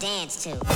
dance to.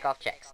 take off checks. Checks.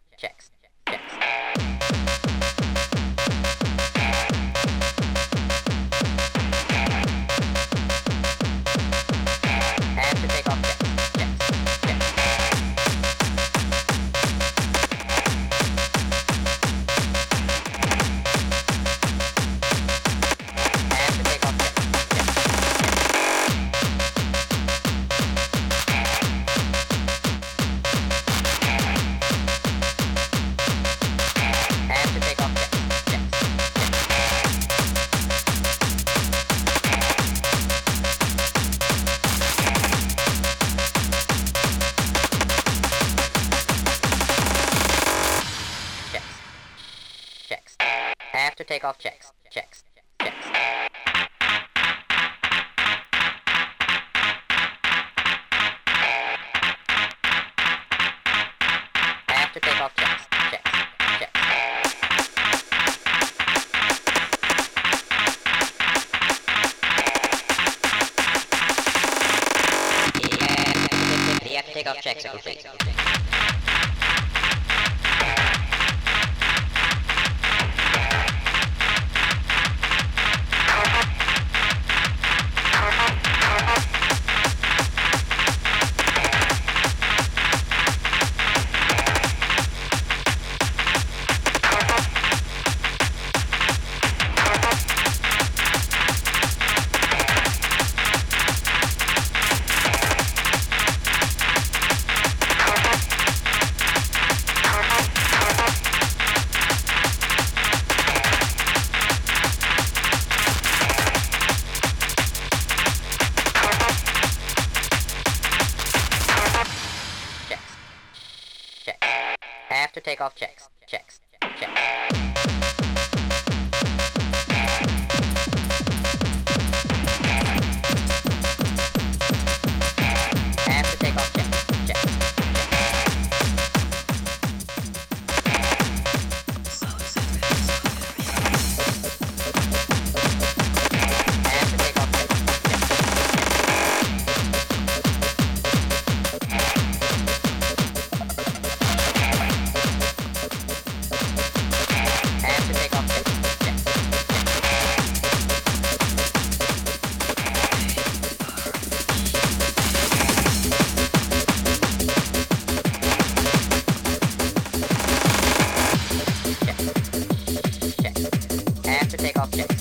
Checks. Have